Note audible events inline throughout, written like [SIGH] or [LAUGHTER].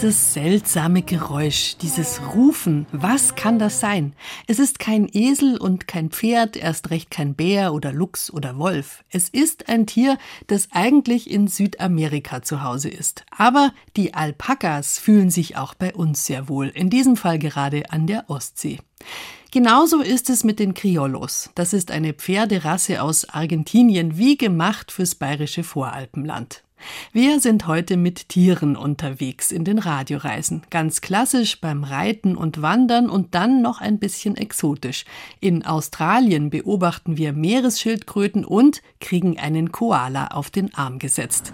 Dieses seltsame Geräusch, dieses Rufen, was kann das sein? Es ist kein Esel und kein Pferd, erst recht kein Bär oder Luchs oder Wolf. Es ist ein Tier, das eigentlich in Südamerika zu Hause ist. Aber die Alpakas fühlen sich auch bei uns sehr wohl, in diesem Fall gerade an der Ostsee. Genauso ist es mit den Criollos. Das ist eine Pferderasse aus Argentinien, wie gemacht fürs bayerische Voralpenland. Wir sind heute mit Tieren unterwegs in den Radioreisen. Ganz klassisch beim Reiten und Wandern und dann noch ein bisschen exotisch. In Australien beobachten wir Meeresschildkröten und kriegen einen Koala auf den Arm gesetzt.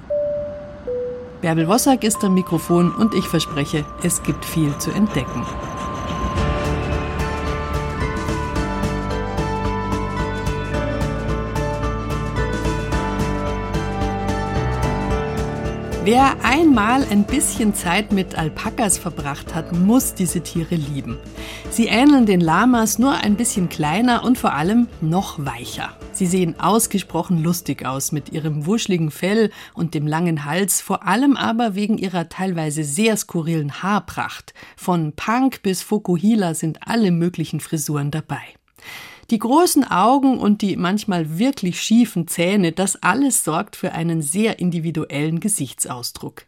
Bärbel Wossack ist am Mikrofon und ich verspreche, es gibt viel zu entdecken. Wer einmal ein bisschen Zeit mit Alpakas verbracht hat, muss diese Tiere lieben. Sie ähneln den Lamas nur ein bisschen kleiner und vor allem noch weicher. Sie sehen ausgesprochen lustig aus mit ihrem wuschligen Fell und dem langen Hals, vor allem aber wegen ihrer teilweise sehr skurrilen Haarpracht. Von Punk bis Fokuhila sind alle möglichen Frisuren dabei. Die großen Augen und die manchmal wirklich schiefen Zähne, das alles sorgt für einen sehr individuellen Gesichtsausdruck.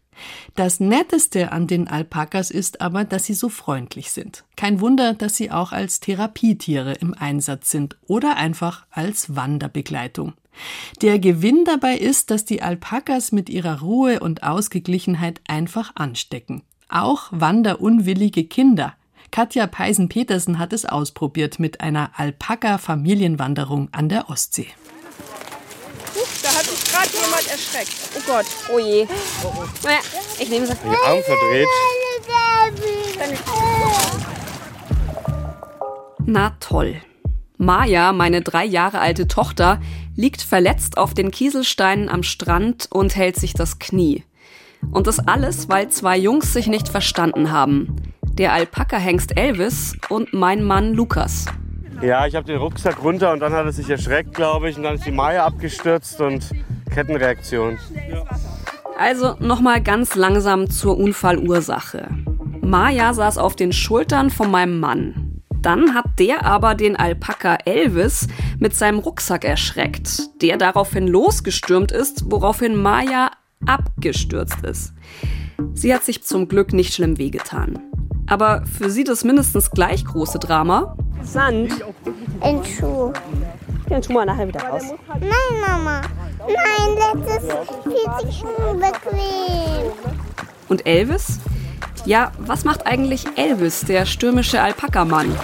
Das Netteste an den Alpakas ist aber, dass sie so freundlich sind. Kein Wunder, dass sie auch als Therapietiere im Einsatz sind oder einfach als Wanderbegleitung. Der Gewinn dabei ist, dass die Alpakas mit ihrer Ruhe und Ausgeglichenheit einfach anstecken. Auch wanderunwillige Kinder Katja Peisen-Petersen hat es ausprobiert mit einer Alpaka-Familienwanderung an der Ostsee. Da hat sich gerade jemand erschreckt. Oh Gott. Oh je. Naja, ich nehme sie. Die Arm verdreht. Na toll. Maja, meine drei Jahre alte Tochter, liegt verletzt auf den Kieselsteinen am Strand und hält sich das Knie. Und das alles, weil zwei Jungs sich nicht verstanden haben der Alpaka-Hengst Elvis und mein Mann Lukas. Ja, ich habe den Rucksack runter und dann hat er sich erschreckt, glaube ich, und dann ist die Maya abgestürzt und Kettenreaktion. Also nochmal ganz langsam zur Unfallursache. Maya saß auf den Schultern von meinem Mann. Dann hat der aber den Alpaka Elvis mit seinem Rucksack erschreckt, der daraufhin losgestürmt ist, woraufhin Maya abgestürzt ist. Sie hat sich zum Glück nicht schlimm wehgetan. Aber für sie das mindestens gleich große Drama. Sand. In Schuh. Den tun wir nachher wieder raus. Nein, Mama. Nein, letztes fühlt sich unbequem. Und Elvis? Ja, was macht eigentlich Elvis, der stürmische Alpakamann?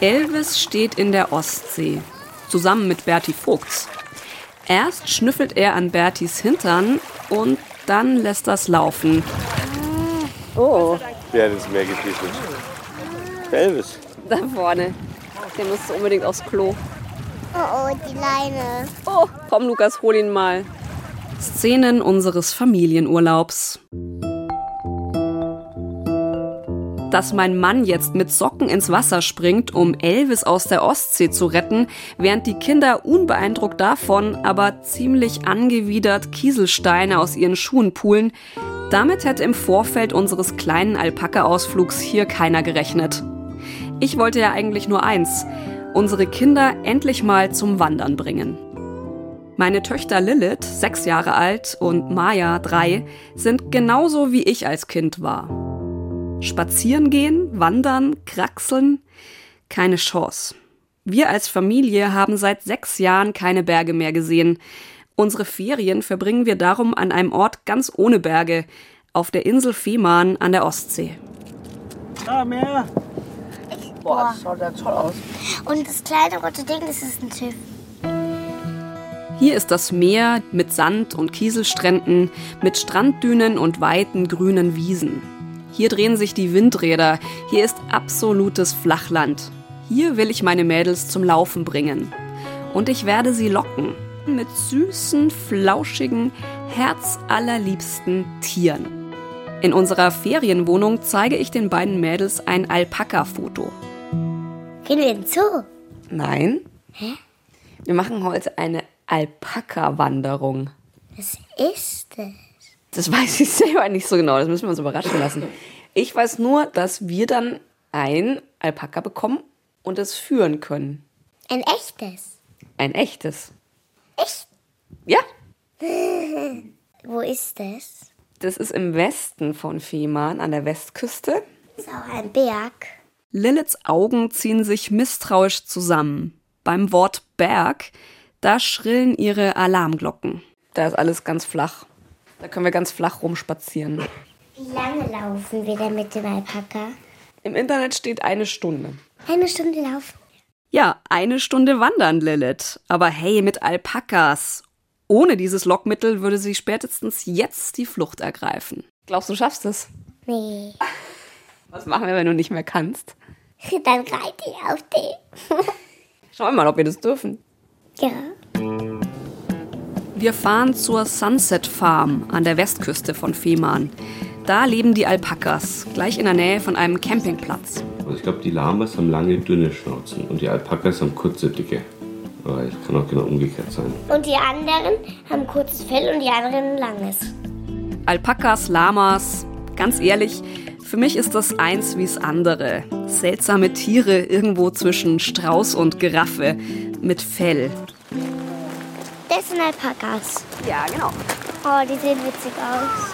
Elvis steht in der Ostsee, zusammen mit Bertie Vogts. Erst schnüffelt er an Bertis Hintern und dann lässt das laufen. Oh. Wer hat ins Meer gepieselt? Elvis. Da vorne. Der muss unbedingt aufs Klo. Oh, oh, die Leine. Oh, komm Lukas, hol ihn mal. Szenen unseres Familienurlaubs. Dass mein Mann jetzt mit Socken ins Wasser springt, um Elvis aus der Ostsee zu retten, während die Kinder unbeeindruckt davon, aber ziemlich angewidert Kieselsteine aus ihren Schuhen pulen, damit hätte im Vorfeld unseres kleinen Alpaka-Ausflugs hier keiner gerechnet. Ich wollte ja eigentlich nur eins, unsere Kinder endlich mal zum Wandern bringen. Meine Töchter Lilith, sechs Jahre alt, und Maya, drei, sind genauso wie ich als Kind war. Spazieren gehen, wandern, kraxeln, keine Chance. Wir als Familie haben seit sechs Jahren keine Berge mehr gesehen. Unsere Ferien verbringen wir darum an einem Ort ganz ohne Berge, auf der Insel Fehmarn an der Ostsee. Ah, Meer. Boah, das schaut ja toll aus. Und das kleine rote Ding, das ist ein Schiff. Hier ist das Meer mit Sand und Kieselstränden, mit Stranddünen und weiten grünen Wiesen. Hier drehen sich die Windräder, hier ist absolutes Flachland. Hier will ich meine Mädels zum Laufen bringen. Und ich werde sie locken. Mit süßen, flauschigen, herzallerliebsten Tieren. In unserer Ferienwohnung zeige ich den beiden Mädels ein Alpaka-Foto. Gehen wir in den Zoo? Nein. Hä? Wir machen heute eine Alpaka-Wanderung. Was ist das? Das weiß ich selber nicht so genau, das müssen wir uns überraschen lassen. Ich weiß nur, dass wir dann ein Alpaka bekommen und es führen können. Ein echtes. Ein echtes. Echt? Ja, [LAUGHS] Wo ist das? das ist im Westen von Fehmarn an der Westküste. Ist auch ein Berg. Liliths Augen ziehen sich misstrauisch zusammen. Beim Wort Berg, da schrillen ihre Alarmglocken. Da ist alles ganz flach. Da können wir ganz flach rumspazieren. Wie lange laufen wir denn mit dem Alpaka? Im Internet steht eine Stunde. Eine Stunde laufen. Ja, eine Stunde wandern, Lilith. Aber hey, mit Alpakas. Ohne dieses Lockmittel würde sie spätestens jetzt die Flucht ergreifen. Glaubst du, du schaffst es? Nee. [LAUGHS] Was machen wir, wenn du nicht mehr kannst? [LAUGHS] Dann reite ich auf den. [LAUGHS] Schauen wir mal, ob wir das dürfen. Ja. Wir fahren zur Sunset Farm an der Westküste von Fehmarn. Da leben die Alpakas, gleich in der Nähe von einem Campingplatz. Also ich glaube, die Lamas haben lange, dünne Schnauzen und die Alpakas haben kurze, dicke. Aber ich kann auch genau umgekehrt sein. Und die anderen haben kurzes Fell und die anderen langes. Alpakas, Lamas, ganz ehrlich, für mich ist das eins wie's andere. Seltsame Tiere irgendwo zwischen Strauß und Giraffe mit Fell. Das sind Alpakas. Ja, genau. Oh, die sehen witzig aus.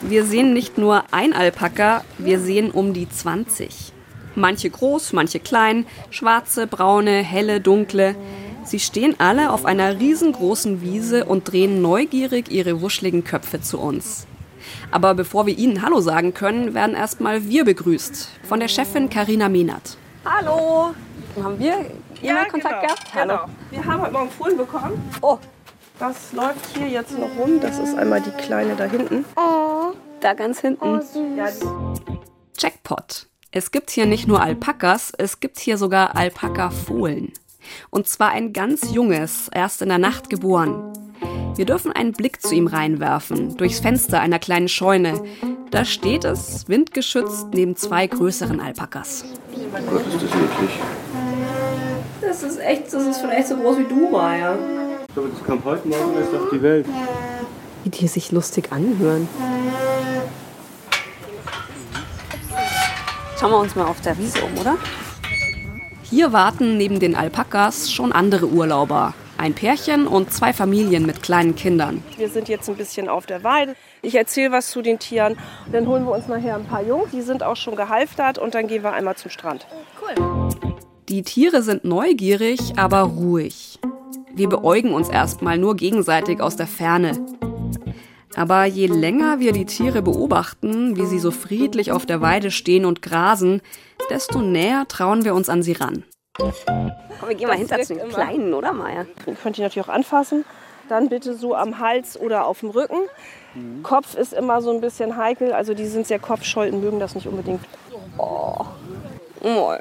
Wir sehen nicht nur ein Alpaka, wir sehen um die 20. Manche groß, manche klein, schwarze, braune, helle, dunkle. Sie stehen alle auf einer riesengroßen Wiese und drehen neugierig ihre wuscheligen Köpfe zu uns. Aber bevor wir ihnen Hallo sagen können, werden erstmal wir begrüßt. Von der Chefin Karina Mehnert. Hallo! Haben wir immer Kontakt genau, gehabt? Hallo. Genau. Wir haben heute Morgen Fohlen bekommen. Oh, Das läuft hier jetzt noch rum. Das ist einmal die kleine da hinten. Oh, da ganz hinten. Ja, die, Jackpot. Es gibt hier nicht nur Alpakas, es gibt hier sogar Alpaka-Fohlen. Und zwar ein ganz junges, erst in der Nacht geboren. Wir dürfen einen Blick zu ihm reinwerfen, durchs Fenster einer kleinen Scheune. Da steht es, windgeschützt, neben zwei größeren Alpakas. Gott, ist das niedlich. Das ist echt, das ist vielleicht so groß wie du, Maya. Ich glaube, das kam heute Morgen erst auf die Welt. Wie die sich lustig anhören. Schauen wir uns mal auf der Wiese um, oder? Hier warten neben den Alpakas schon andere Urlauber. Ein Pärchen und zwei Familien mit kleinen Kindern. wir sind jetzt ein bisschen auf der Weide. Ich erzähle was zu den Tieren. Dann holen wir uns nachher ein paar Jungs. Die sind auch schon gehalftert. Und dann gehen wir einmal zum Strand. Die Tiere sind neugierig, aber ruhig. Wir beäugen uns erstmal nur gegenseitig aus der Ferne. Aber je länger wir die Tiere beobachten, wie sie so friedlich auf der Weide stehen und grasen, desto näher trauen wir uns an sie ran. Komm, wir gehen mal hinter zu den Kleinen, oder Maya? Ihr könnt die natürlich auch anfassen. Dann bitte so am Hals oder auf dem Rücken. Kopf ist immer so ein bisschen heikel. Also die sind sehr kopfscheu und mögen das nicht unbedingt. Oh,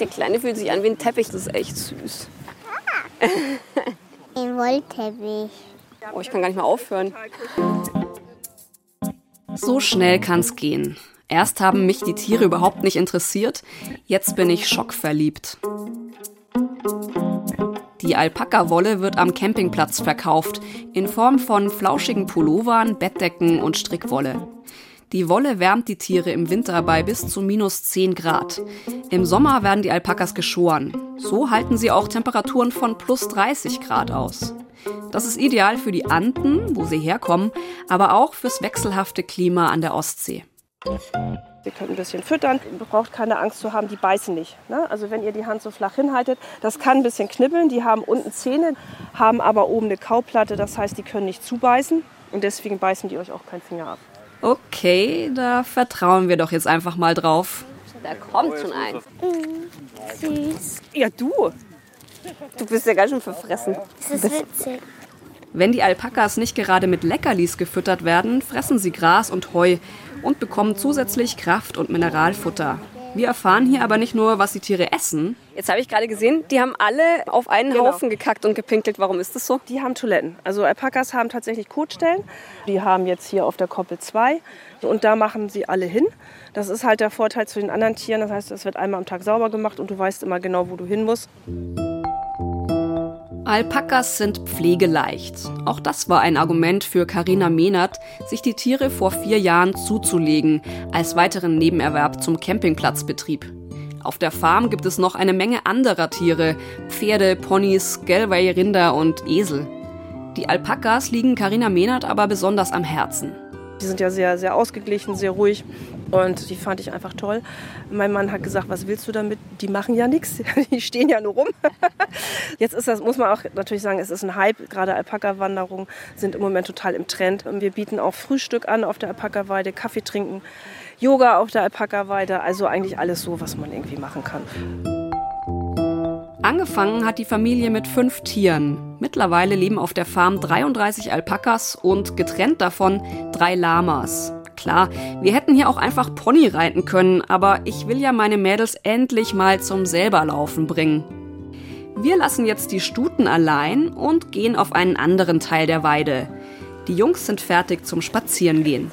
der Kleine fühlt sich an wie ein Teppich, das ist echt süß. [LAUGHS] Ein Wollteppich. Oh, ich kann gar nicht mehr aufhören. So schnell kann's gehen. Erst haben mich die Tiere überhaupt nicht interessiert, jetzt bin ich schockverliebt. Die Alpaka-Wolle wird am Campingplatz verkauft, in Form von flauschigen Pullovern, Bettdecken und Strickwolle. Die Wolle wärmt die Tiere im Winter bei bis zu minus 10 Grad. Im Sommer werden die Alpakas geschoren. So halten sie auch Temperaturen von plus 30 Grad aus. Das ist ideal für die Anden, wo sie herkommen, aber auch fürs wechselhafte Klima an der Ostsee. Ihr könnt ein bisschen füttern. Ihr braucht keine Angst zu haben, die beißen nicht. Ne? Also wenn ihr die Hand so flach hinhaltet, das kann ein bisschen knibbeln. Die haben unten Zähne, haben aber oben eine Kauplatte. Das heißt, die können nicht zubeißen. Und deswegen beißen die euch auch keinen Finger ab. Okay, da vertrauen wir doch jetzt einfach mal drauf. Da kommt schon ein. Süß. Ja, du. Du bist ja ganz schön verfressen. Das ist witzig. Wenn die Alpakas nicht gerade mit Leckerlis gefüttert werden, fressen sie Gras und Heu und bekommen zusätzlich Kraft- und Mineralfutter. Wir erfahren hier aber nicht nur, was die Tiere essen. Jetzt habe ich gerade gesehen, die haben alle auf einen Genau. Haufen gekackt und gepinkelt. Warum ist das so? Die haben Toiletten. Also Alpakas haben tatsächlich Kotstellen. Die haben jetzt hier auf der Koppel zwei. Und da machen sie alle hin. Das ist halt der Vorteil zu den anderen Tieren. Das heißt, es wird einmal am Tag sauber gemacht und du weißt immer genau, wo du hin musst. Alpakas sind pflegeleicht. Auch das war ein Argument für Karina Mehnert, sich die Tiere vor vier Jahren zuzulegen, als weiteren Nebenerwerb zum Campingplatzbetrieb. Auf der Farm gibt es noch eine Menge anderer Tiere, Pferde, Ponys, Gelway-Rinder und Esel. Die Alpakas liegen Karina Mehnert aber besonders am Herzen. Die sind ja sehr, sehr ausgeglichen, sehr ruhig. Und die fand ich einfach toll. Mein Mann hat gesagt, was willst du damit? Die machen ja nichts, [LAUGHS] die stehen ja nur rum. [LAUGHS] Jetzt ist das, muss man auch natürlich sagen, es ist ein Hype. Gerade Alpaka-Wanderungen sind im Moment total im Trend. Wir bieten auch Frühstück an auf der Alpaka-Weide, Kaffee trinken, Yoga auf der Alpaka-Weide. Also eigentlich alles so, was man irgendwie machen kann. Angefangen hat die Familie mit fünf Tieren. Mittlerweile leben auf der Farm 33 Alpakas und getrennt davon drei Lamas. Klar, wir hätten hier auch einfach Pony reiten können, aber ich will ja meine Mädels endlich mal zum selberlaufen bringen. Wir lassen jetzt die Stuten allein und gehen auf einen anderen Teil der Weide. Die Jungs sind fertig zum Spazierengehen.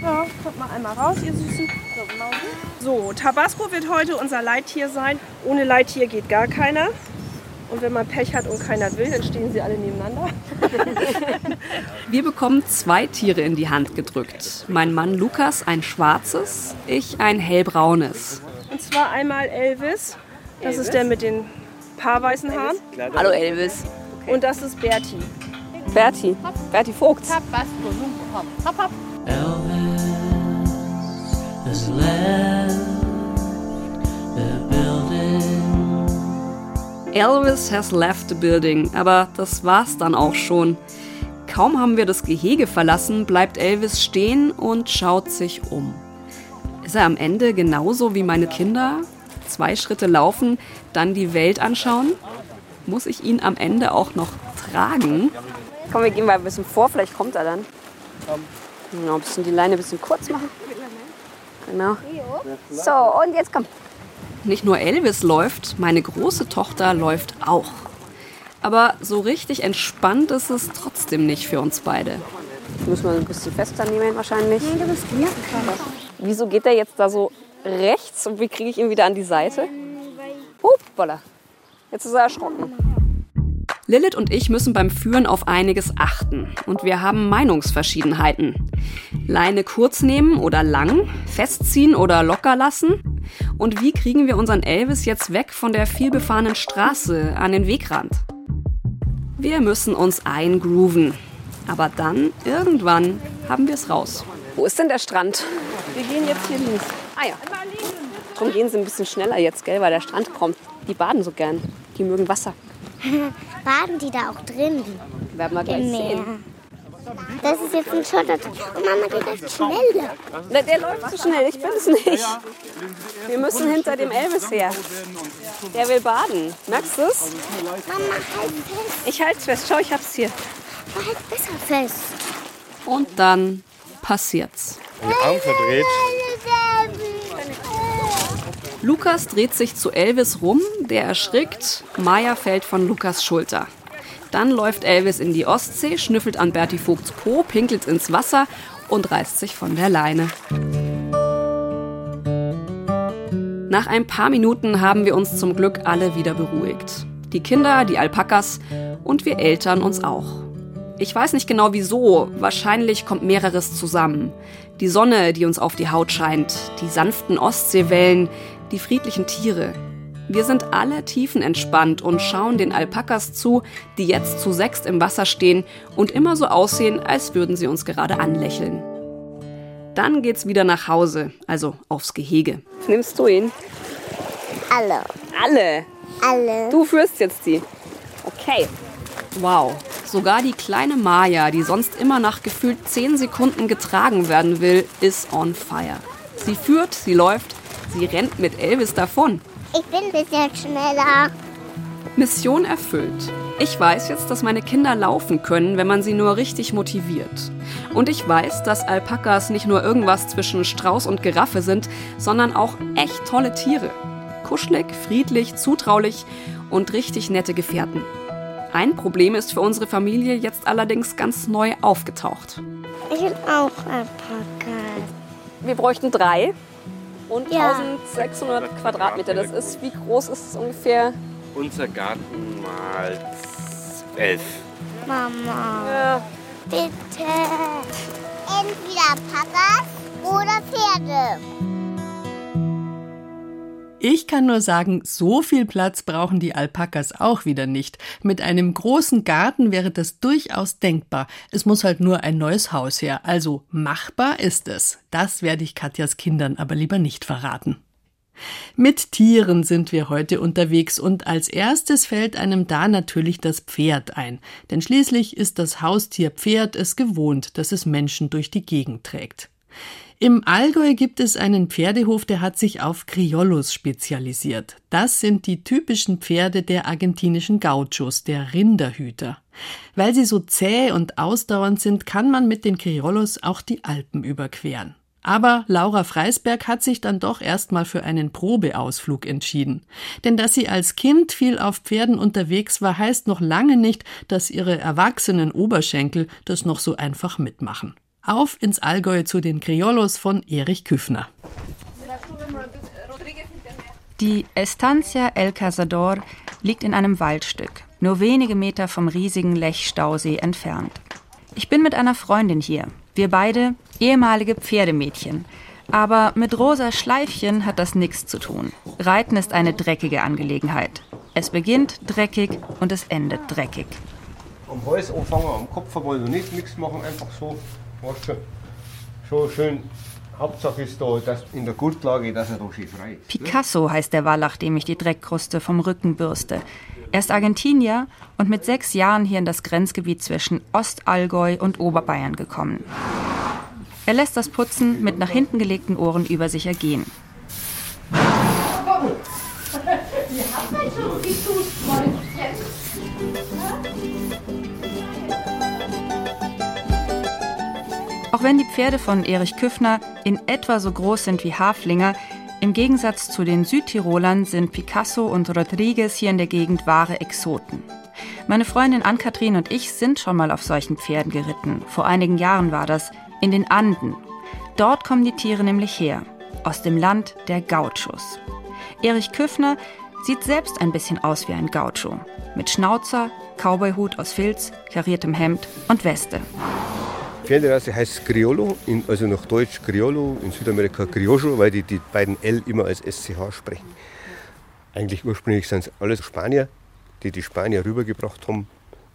Ja, kommt mal einmal raus, ihr Süßen. So, Tabasco wird heute unser Leittier sein. Ohne Leittier geht gar keiner. Und wenn man Pech hat und keiner will, dann stehen sie alle nebeneinander. [LAUGHS] Wir bekommen zwei Tiere in die Hand gedrückt. Mein Mann Lukas ein schwarzes, ich ein hellbraunes. Und zwar einmal Elvis. Das ist der mit den paar weißen Haaren. Hallo Elvis. Und das ist Bertie. Berti. Berti Vogt. has left the building. Elvis has left the building, aber das war's dann auch schon. Kaum haben wir das Gehege verlassen, bleibt Elvis stehen und schaut sich um. Ist er am Ende genauso wie meine Kinder? Zwei Schritte laufen, dann die Welt anschauen? Muss ich ihn am Ende auch noch tragen? Komm, wir gehen mal ein bisschen vor, vielleicht kommt er dann. Genau, ein bisschen die Leine ein bisschen kurz machen. Genau. So, und jetzt komm. Nicht nur Elvis läuft, meine große Tochter läuft auch. Aber so richtig entspannt ist es trotzdem nicht für uns beide. Müssen wir ein bisschen fester nehmen wahrscheinlich. Du bist locker. Wieso geht der jetzt da so rechts und wie kriege ich ihn wieder an die Seite? Hoppala. Jetzt ist er erschrocken. Lilith und ich müssen beim Führen auf einiges achten und wir haben Meinungsverschiedenheiten. Leine kurz nehmen oder lang, festziehen oder locker lassen? Und wie kriegen wir unseren Elvis jetzt weg von der vielbefahrenen Straße an den Wegrand? Wir müssen uns eingrooven. Aber dann, irgendwann, haben wir es raus. Wo ist denn der Strand? Wir gehen jetzt hier links. Ah ja. Darum gehen sie ein bisschen schneller jetzt, gell, weil der Strand kommt. Die baden so gern. Die mögen Wasser. [LAUGHS] Baden die da auch drin Werden wir gleich im Meer? sehen. Das ist jetzt ein Schotter. Und Mama geht jetzt schneller. Der, der läuft zu schnell, ich bin es nicht. Wir müssen hinter dem Elvis her. Der will baden. Merkst du es? Mama, halt fest. Ich halte fest. Schau, ich hab's hier. Halt besser fest. Und dann passiert's. Den Arm verdreht. Lukas dreht sich zu Elvis rum, der erschrickt. Maya fällt von Lukas Schulter. Dann läuft Elvis in die Ostsee, schnüffelt an Berti Vogts Po, pinkelt ins Wasser und reißt sich von der Leine. Nach ein paar Minuten haben wir uns zum Glück alle wieder beruhigt. Die Kinder, die Alpakas und wir Eltern uns auch. Ich weiß nicht genau wieso, wahrscheinlich kommt mehreres zusammen. Die Sonne, die uns auf die Haut scheint, die sanften Ostseewellen, die friedlichen Tiere. Wir sind alle tiefenentspannt und schauen den Alpakas zu, die jetzt zu sechst im Wasser stehen und immer so aussehen, als würden sie uns gerade anlächeln. Dann geht's wieder nach Hause, also aufs Gehege. Nimmst du ihn? Alle. Alle. Alle. Du führst jetzt die. Okay. Wow. Sogar die kleine Maya, die sonst immer nach gefühlt 10 Sekunden getragen werden will, ist on fire. Sie führt, sie läuft, sie rennt mit Elvis davon. Ich bin ein bisschen schneller. Mission erfüllt. Ich weiß jetzt, dass meine Kinder laufen können, wenn man sie nur richtig motiviert. Und ich weiß, dass Alpakas nicht nur irgendwas zwischen Strauß und Giraffe sind, sondern auch echt tolle Tiere. Kuschelig, friedlich, zutraulich und richtig nette Gefährten. Ein Problem ist für unsere Familie jetzt allerdings ganz neu aufgetaucht. Ich will auch Alpaka. Wir bräuchten drei und Ja. 1600 Quadratmeter. Das ist, wie groß ist es ungefähr? Unser Garten mal elf. Mama, Ja, bitte. Entweder Packers oder Pferde. Ich kann nur sagen, so viel Platz brauchen die Alpakas auch wieder nicht. Mit einem großen Garten wäre das durchaus denkbar. Es muss halt nur ein neues Haus her. Also machbar ist es. Das werde ich Katjas Kindern aber lieber nicht verraten. Mit Tieren sind wir heute unterwegs und als erstes fällt einem da natürlich das Pferd ein. Denn schließlich ist das Haustier Pferd es gewohnt, dass es Menschen durch die Gegend trägt. Im Allgäu gibt es einen Pferdehof, der hat sich auf Criollos spezialisiert. Das sind die typischen Pferde der argentinischen Gauchos, der Rinderhüter. Weil sie so zäh und ausdauernd sind, kann man mit den Criollos auch die Alpen überqueren. Aber Laura Freisberg hat sich dann doch erstmal für einen Probeausflug entschieden. Denn dass sie als Kind viel auf Pferden unterwegs war, heißt noch lange nicht, dass ihre erwachsenen Oberschenkel das noch so einfach mitmachen. Auf ins Allgäu zu den Criollos von Erich Küffner. Die Estancia El Cazador liegt in einem Waldstück, nur wenige Meter vom riesigen Lechstausee entfernt. Ich bin mit einer Freundin hier. Wir beide ehemalige Pferdemädchen. Aber mit rosa Schleifchen hat das nichts zu tun. Reiten ist eine dreckige Angelegenheit. Es beginnt dreckig und es endet dreckig. Am Hals anfangen, am Kopf wollen wir nicht nichts machen, einfach so. Schon schön. Hauptsache ist da, dass in der Gurtlage, dass er da schön frei ist. ne? Picasso heißt der Wallach, dem ich die Dreckkruste vom Rücken bürste. Er ist Argentinier und mit sechs Jahren hier in das Grenzgebiet zwischen Ostallgäu und Oberbayern gekommen. Er lässt das Putzen mit nach hinten gelegten Ohren über sich ergehen. Auch wenn die Pferde von Erich Küffner in etwa so groß sind wie Haflinger, im Gegensatz zu den Südtirolern sind Picasso und Rodriguez hier in der Gegend wahre Exoten. Meine Freundin Ann-Kathrin und ich sind schon mal auf solchen Pferden geritten. Vor einigen Jahren war das, in den Anden. Dort kommen die Tiere nämlich her, aus dem Land der Gauchos. Erich Küffner sieht selbst ein bisschen aus wie ein Gaucho. Mit Schnauzer, Cowboyhut aus Filz, kariertem Hemd und Weste. Pferderasse heißt Criollo, in, also nach Deutsch Criollo, in Südamerika Criollo, weil die die beiden L immer als SCH sprechen. Eigentlich ursprünglich sind es alles Spanier, die die Spanier rübergebracht haben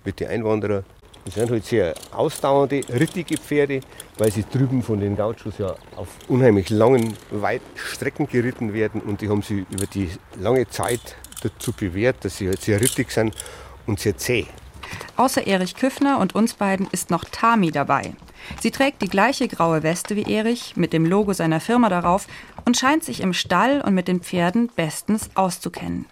mit den Einwanderern. Das sind halt sehr ausdauernde, rittige Pferde, weil sie drüben von den Gauchos ja auf unheimlich langen, weiten Strecken geritten werden und die haben sie über die lange Zeit dazu bewährt, dass sie halt sehr rittig sind und sehr zäh. Außer Erich Küffner und uns beiden ist noch Tami dabei. Sie trägt die gleiche graue Weste wie Erich mit dem Logo seiner Firma darauf und scheint sich im Stall und mit den Pferden bestens auszukennen.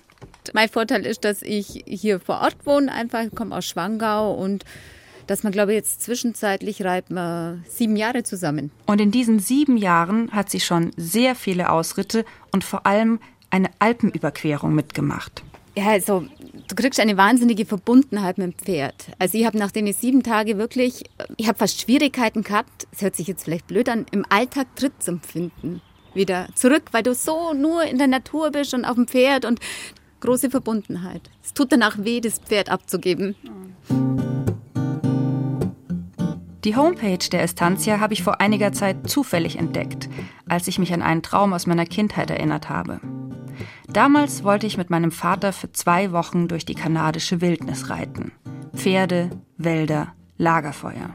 Mein Vorteil ist, dass ich hier vor Ort wohne, einfach ich komme aus Schwangau und dass man, glaube ich, jetzt zwischenzeitlich reiten wir sieben Jahre zusammen. Und in diesen sieben Jahren hat sie schon sehr viele Ausritte und vor allem eine Alpenüberquerung mitgemacht. Ja, also du kriegst eine wahnsinnige Verbundenheit mit dem Pferd. Also ich habe nach den sieben Tagen wirklich, ich habe fast Schwierigkeiten gehabt, es hört sich jetzt vielleicht blöd an, im Alltag Tritt zu empfinden. Wieder zurück, weil du so nur in der Natur bist und auf dem Pferd und große Verbundenheit. Es tut danach weh, das Pferd abzugeben. Die Homepage der Estancia habe ich vor einiger Zeit zufällig entdeckt, als ich mich an einen Traum aus meiner Kindheit erinnert habe. Damals wollte ich mit meinem Vater für zwei Wochen durch die kanadische Wildnis reiten. Pferde, Wälder, Lagerfeuer.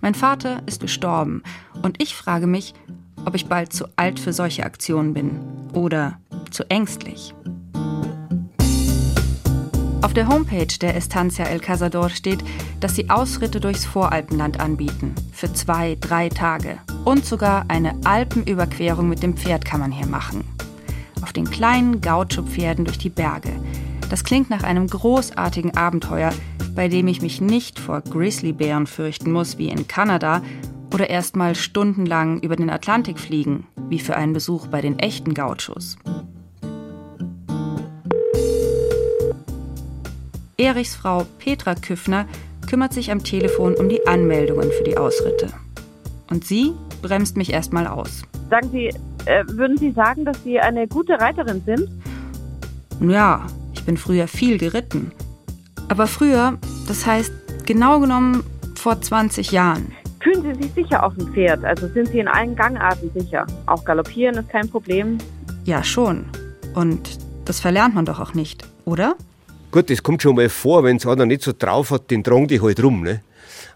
Mein Vater ist gestorben und ich frage mich, ob ich bald zu alt für solche Aktionen bin oder zu ängstlich. Auf der Homepage der Estancia El Cazador steht, dass sie Ausritte durchs Voralpenland anbieten. Für zwei, drei Tage. Und sogar eine Alpenüberquerung mit dem Pferd kann man hier machen. Auf den kleinen Gaucho-Pferden durch die Berge. Das klingt nach einem großartigen Abenteuer, bei dem ich mich nicht vor Grizzlybären fürchten muss wie in Kanada oder erst mal stundenlang über den Atlantik fliegen, wie für einen Besuch bei den echten Gauchos. Erichs Frau Petra Küffner kümmert sich am Telefon um die Anmeldungen für die Ausritte. Und sie bremst mich erstmal aus. Sagen Sie, äh, würden Sie sagen, dass Sie eine gute Reiterin sind? Ja, ich bin früher viel geritten. Aber früher, das heißt genau genommen vor 20 Jahren. Fühlen Sie sich sicher auf dem Pferd? Also sind Sie in allen Gangarten sicher? Auch galoppieren ist kein Problem? Ja, schon. Und das verlernt man doch auch nicht, oder? Gut, das kommt schon mal vor, wenn es einer nicht so drauf hat, den tragen die halt rum. Ne?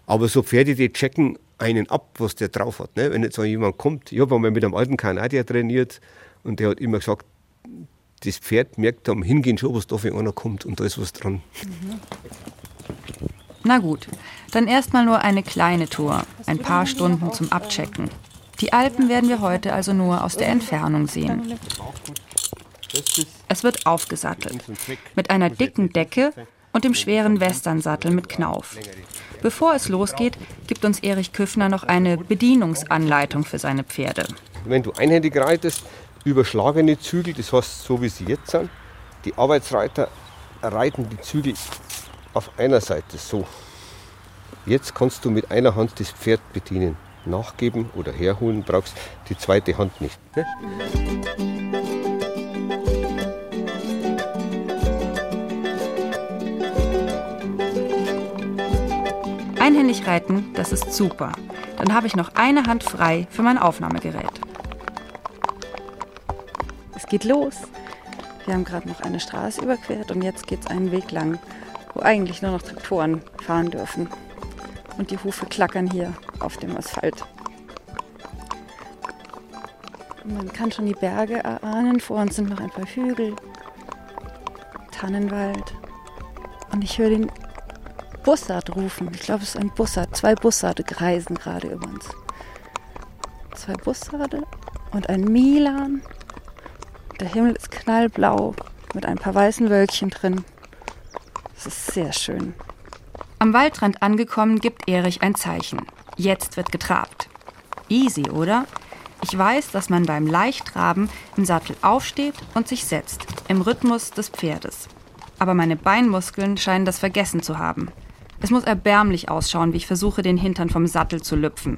Aber so Pferde, die checken einen ab, was der drauf hat. Ne? Wenn jetzt so jemand kommt, ich habe einmal mit einem alten Kanadier trainiert und der hat immer gesagt, das Pferd merkt am Hingehen schon, was da für einer kommt und da ist was dran. Na gut, dann erstmal nur eine kleine Tour, ein paar Stunden zum Abchecken. Die Alpen werden wir heute also nur aus der Entfernung sehen. Es wird aufgesattelt. Mit einer dicken Decke und dem schweren Westernsattel mit Knauf. Bevor es losgeht, gibt uns Erich Küffner noch eine Bedienungsanleitung für seine Pferde. Wenn du einhändig reitest, überschlagene Zügel, das heißt so wie sie jetzt sind, die Arbeitsreiter reiten die Zügel auf einer Seite so. Jetzt kannst du mit einer Hand das Pferd bedienen. Nachgeben oder herholen brauchst die zweite Hand nicht. Ne? Einhändig reiten, das ist super. Dann habe ich noch eine Hand frei für mein Aufnahmegerät. Es geht los. Wir haben gerade noch eine Straße überquert und jetzt geht es einen Weg lang, wo eigentlich nur noch Traktoren fahren dürfen. Und die Hufe klackern hier auf dem Asphalt. Man kann schon die Berge erahnen. Vor uns sind noch ein paar Hügel, Tannenwald. Und ich höre den Bussard rufen. Ich glaube, es ist ein Bussard. Zwei Bussarde kreisen gerade über uns. Zwei Bussarde und ein Milan. Der Himmel ist knallblau mit ein paar weißen Wölkchen drin. Es ist sehr schön. Am Waldrand angekommen, gibt Erich ein Zeichen. Jetzt wird getrabt. Easy, oder? Ich weiß, dass man beim Leichttraben im Sattel aufsteht und sich setzt, im Rhythmus des Pferdes. Aber meine Beinmuskeln scheinen das vergessen zu haben. Es muss erbärmlich ausschauen, wie ich versuche, den Hintern vom Sattel zu lüpfen.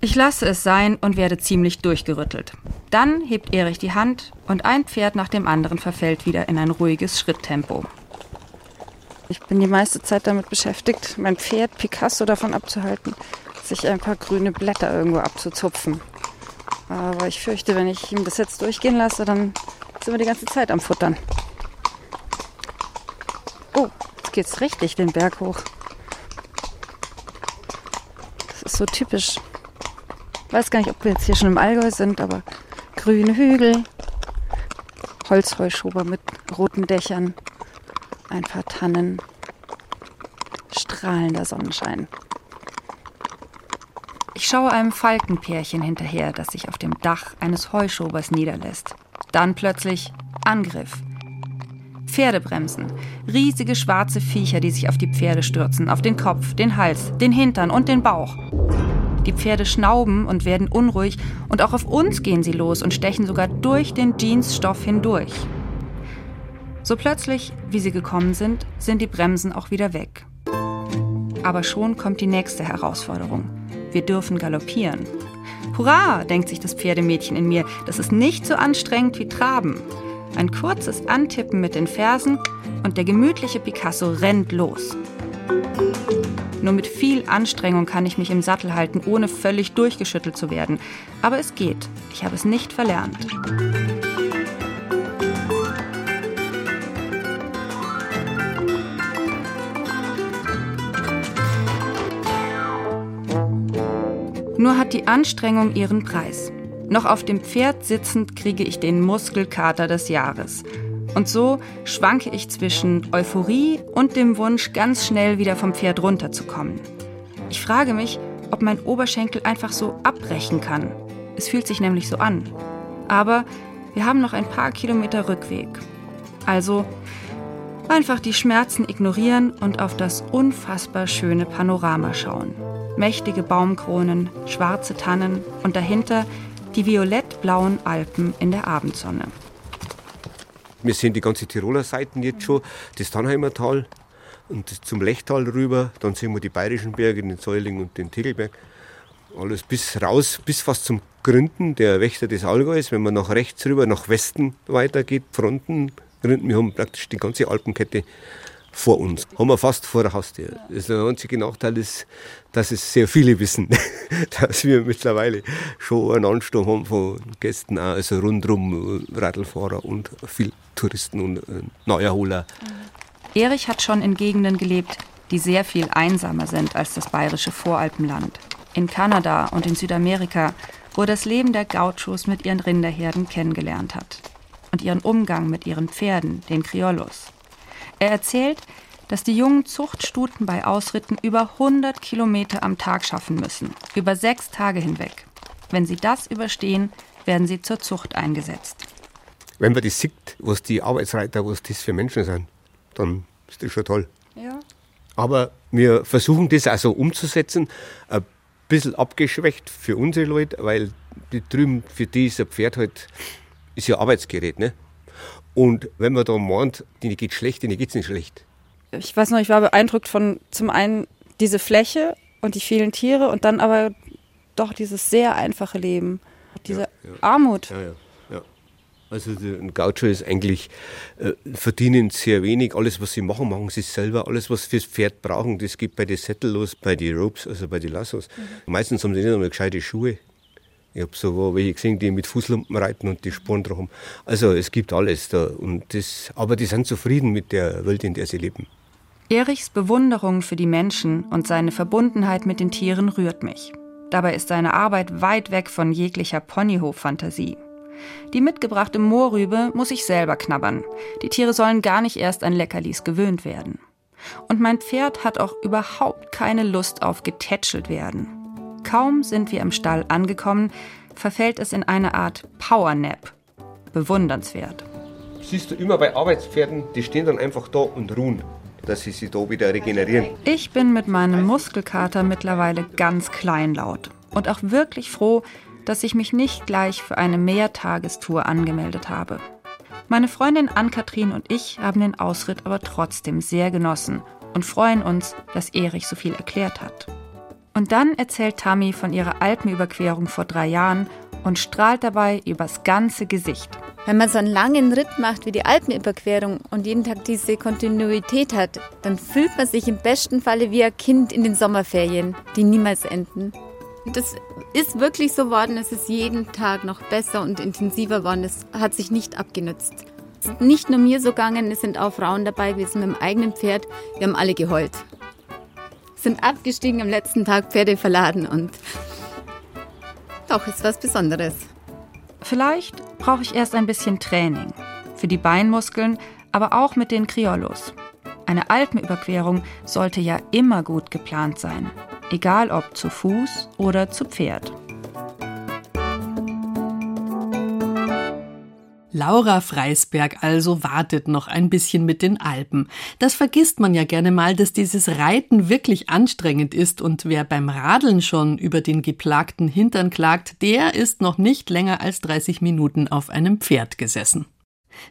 Ich lasse es sein und werde ziemlich durchgerüttelt. Dann hebt Erich die Hand und ein Pferd nach dem anderen verfällt wieder in ein ruhiges Schritttempo. Ich bin die meiste Zeit damit beschäftigt, mein Pferd Picasso davon abzuhalten, sich ein paar grüne Blätter irgendwo abzuzupfen. Aber ich fürchte, wenn ich ihm das jetzt durchgehen lasse, dann sind wir die ganze Zeit am Futtern. Oh, geht's richtig den Berg hoch. Das ist so typisch. Ich weiß gar nicht, ob wir jetzt hier schon im Allgäu sind, aber grüne Hügel, Holzheuschober mit roten Dächern, ein paar Tannen, strahlender Sonnenschein. Ich schaue einem Falkenpärchen hinterher, das sich auf dem Dach eines Heuschobers niederlässt. Dann plötzlich Angriff. Pferdebremsen. Riesige schwarze Viecher, die sich auf die Pferde stürzen, auf den Kopf, den Hals, den Hintern und den Bauch. Die Pferde schnauben und werden unruhig und auch auf uns gehen sie los und stechen sogar durch den Jeansstoff hindurch. So plötzlich, wie sie gekommen sind, sind die Bremsen auch wieder weg. Aber schon kommt die nächste Herausforderung. Wir dürfen galoppieren. Hurra, denkt sich das Pferdemädchen in mir, das ist nicht so anstrengend wie Traben. Ein kurzes Antippen mit den Fersen und der gemütliche Picasso rennt los. Nur mit viel Anstrengung kann ich mich im Sattel halten, ohne völlig durchgeschüttelt zu werden. Aber es geht. Ich habe es nicht verlernt. Nur hat die Anstrengung ihren Preis. Noch auf dem Pferd sitzend kriege ich den Muskelkater des Jahres. Und so schwanke ich zwischen Euphorie und dem Wunsch, ganz schnell wieder vom Pferd runterzukommen. Ich frage mich, ob mein Oberschenkel einfach so abbrechen kann. Es fühlt sich nämlich so an. Aber wir haben noch ein paar Kilometer Rückweg. Also einfach die Schmerzen ignorieren und auf das unfassbar schöne Panorama schauen. Mächtige Baumkronen, schwarze Tannen und dahinter die violett-blauen Alpen in der Abendsonne. Wir sehen die ganze Tiroler Seiten jetzt schon, das Tannheimer Tal und zum Lechtal rüber. Dann sehen wir die bayerischen Berge, den Säuling und den Tegelberg. Alles bis raus, bis fast zum Gründen, der Wächter des Allgäus. Wenn man nach rechts rüber, nach Westen weitergeht, Fronten, Gründen, wir haben praktisch die ganze Alpenkette vor uns. Haben wir fast vor der Haustür. Das der einzige Nachteil ist, dass es sehr viele wissen, [LAUGHS] dass wir mittlerweile schon einen Ansturm haben von Gästen, auch, also rundherum Radlfahrer und viel Touristen und äh, Neuerholer. Erich hat schon in Gegenden gelebt, die sehr viel einsamer sind als das bayerische Voralpenland. In Kanada und in Südamerika, wo er das Leben der Gauchos mit ihren Rinderherden kennengelernt hat. Und ihren Umgang mit ihren Pferden, den Criollos. Er erzählt, dass die jungen Zuchtstuten bei Ausritten über 100 Kilometer am Tag schaffen müssen, über sechs Tage hinweg. Wenn sie das überstehen, werden sie zur Zucht eingesetzt. Wenn man das sieht, was die Arbeitsreiter, was das für Menschen sind, dann ist das schon toll. Ja. Aber wir versuchen das also umzusetzen, ein bisschen abgeschwächt für unsere Leute, weil die drüben, für die ist ein Pferd halt, ist ja Arbeitsgerät, ne? Und wenn man da meint, denen geht schlecht, denen geht's nicht schlecht. Ich weiß noch, ich war beeindruckt von zum einen diese Fläche und die vielen Tiere und dann aber doch dieses sehr einfache Leben, diese ja. Armut. Ja, ja, ja. Also ein Gaucho ist eigentlich, äh, verdienen sehr wenig. Alles, was sie machen, machen sie selber. Alles, was fürs Pferd brauchen, das geht bei den Sättel los, bei den Ropes, also bei den Lassos. Meistens haben sie nicht einmal gescheite Schuhe. Ich habe sogar welche gesehen, die mit Fußlumpen reiten und die Sporen drauf haben. Also es gibt alles da. Und das, aber die sind zufrieden mit der Welt, in der sie leben. Erichs Bewunderung für die Menschen und seine Verbundenheit mit den Tieren rührt mich. Dabei ist seine Arbeit weit weg von jeglicher Ponyhof-Fantasie. Die mitgebrachte Moorrübe muss ich selber knabbern. Die Tiere sollen gar nicht erst an Leckerlis gewöhnt werden. Und mein Pferd hat auch überhaupt keine Lust auf getätschelt werden. Kaum sind wir im Stall angekommen, verfällt es in eine Art Powernap. Bewundernswert. Siehst du immer bei Arbeitspferden, die stehen dann einfach da und ruhen, dass sie sich da wieder regenerieren. Ich bin mit meinem Muskelkater mittlerweile ganz kleinlaut und auch wirklich froh, dass ich mich nicht gleich für eine Mehrtagestour angemeldet habe. Meine Freundin Ann-Kathrin und ich haben den Ausritt aber trotzdem sehr genossen und freuen uns, dass Erich so viel erklärt hat. Und dann erzählt Tammy von ihrer Alpenüberquerung vor drei Jahren und strahlt dabei übers ganze Gesicht. Wenn man so einen langen Ritt macht wie die Alpenüberquerung und jeden Tag diese Kontinuität hat, dann fühlt man sich im besten Falle wie ein Kind in den Sommerferien, die niemals enden. Das ist wirklich so worden, es ist jeden Tag noch besser und intensiver worden. Es hat sich nicht abgenützt. Es ist nicht nur mir so gegangen, es sind auch Frauen dabei gewesen mit dem eigenen Pferd. Wir haben alle geheult. Sind abgestiegen am letzten Tag, Pferde verladen und doch, ist was Besonderes. Vielleicht brauche ich erst ein bisschen Training. Für die Beinmuskeln, aber auch mit den Criollos. Eine Alpenüberquerung sollte ja immer gut geplant sein. Egal ob zu Fuß oder zu Pferd. Laura Freisberg also wartet noch ein bisschen mit den Alpen. Das vergisst man ja gerne mal, dass dieses Reiten wirklich anstrengend ist und wer beim Radeln schon über den geplagten Hintern klagt, der ist noch nicht länger als 30 Minuten auf einem Pferd gesessen.